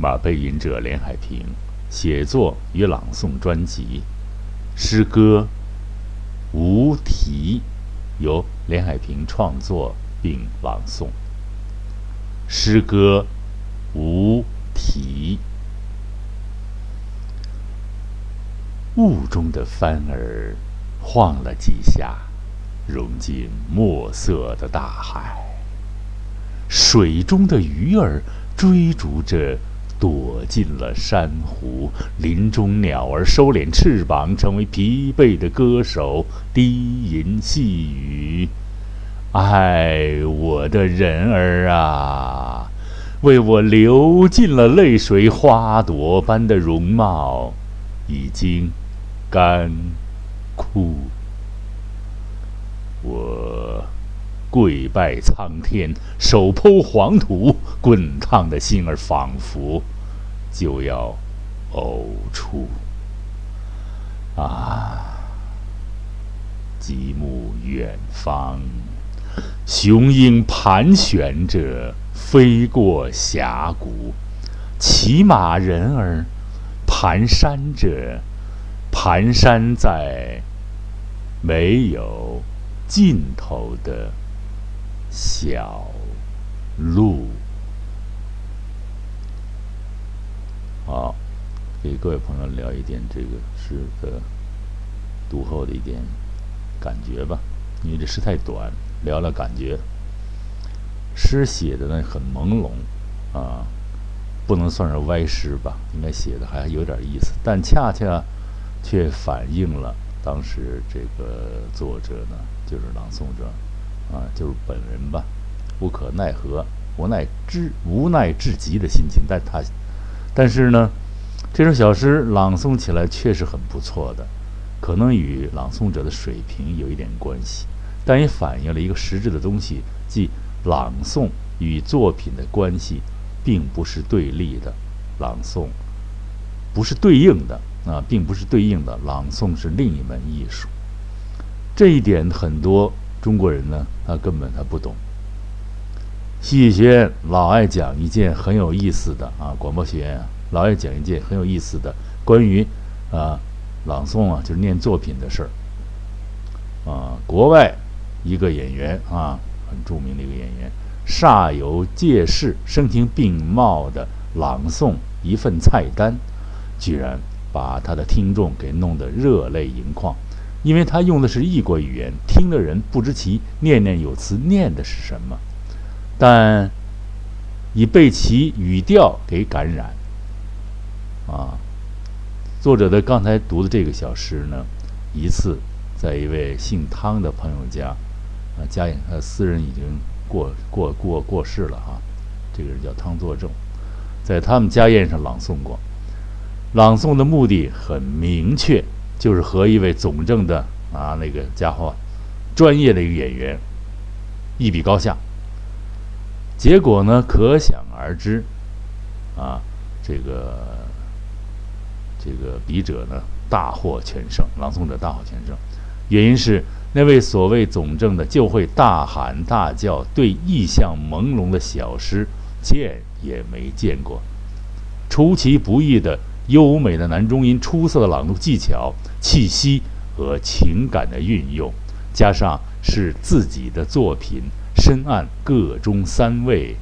马背吟者连海平写作与朗诵专辑，诗歌《无题》由连海平创作并朗诵。诗歌《无题》，雾中的帆儿晃了几下，融进墨色的大海。水中的鱼儿追逐着。躲进了珊瑚，林中鸟儿收敛翅膀，成为疲惫的歌手，低吟细语。爱我的人儿啊，为我流尽了泪水，花朵般的容貌已经干枯。我。跪拜苍天，手剖黄土，滚烫的心儿仿佛就要呕出。啊！极目远方，雄鹰盘旋着飞过峡谷，骑马人儿蹒跚着，蹒跚在没有尽头的。小路，好，给各位朋友聊一点这个诗的读后的一点感觉吧。因为这诗太短，聊聊感觉。诗写的呢很朦胧啊，不能算是歪诗吧，应该写的还有点意思，但恰恰却反映了当时这个作者呢，就是朗诵者。啊，就是本人吧，无可奈何、无奈之无奈至极的心情。但他，但是呢，这首小诗朗诵起来确实很不错的，可能与朗诵者的水平有一点关系，但也反映了一个实质的东西，即朗诵与作品的关系并不是对立的，朗诵不是对应的啊，并不是对应的，朗诵是另一门艺术。这一点很多。中国人呢，他根本他不懂。戏剧学院老爱讲一件很有意思的啊，广播学院，老爱讲一件很有意思的关于啊朗诵啊，就是念作品的事儿。啊，国外一个演员啊，很著名的一个演员，煞有介事、声情并茂的朗诵一份菜单，居然把他的听众给弄得热泪盈眶。因为他用的是异国语言，听的人不知其念念有词念的是什么，但已被其语调给感染。作者的刚才读的这个小诗呢，一次在一位姓汤的朋友家，啊，家宴，他私人已经过过过过世了哈，这个人叫汤作正，在他们家宴上朗诵过，朗诵的目的很明确。就是和一位总政的啊那个家伙，专业的一个演员一比高下，结果呢可想而知，啊这个这个笔者呢大获全胜，朗诵者大获全胜，原因是那位所谓总政的就会大喊大叫，对意象朦胧的小诗见也没见过，出其不意的。优美的男中音，出色的朗读技巧、气息和情感的运用，加上是自己的作品，深谙各中三味，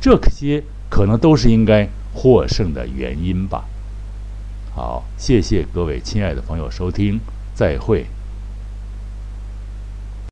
这些可能都是应该获胜的原因吧。好，谢谢各位亲爱的朋友收听，再会。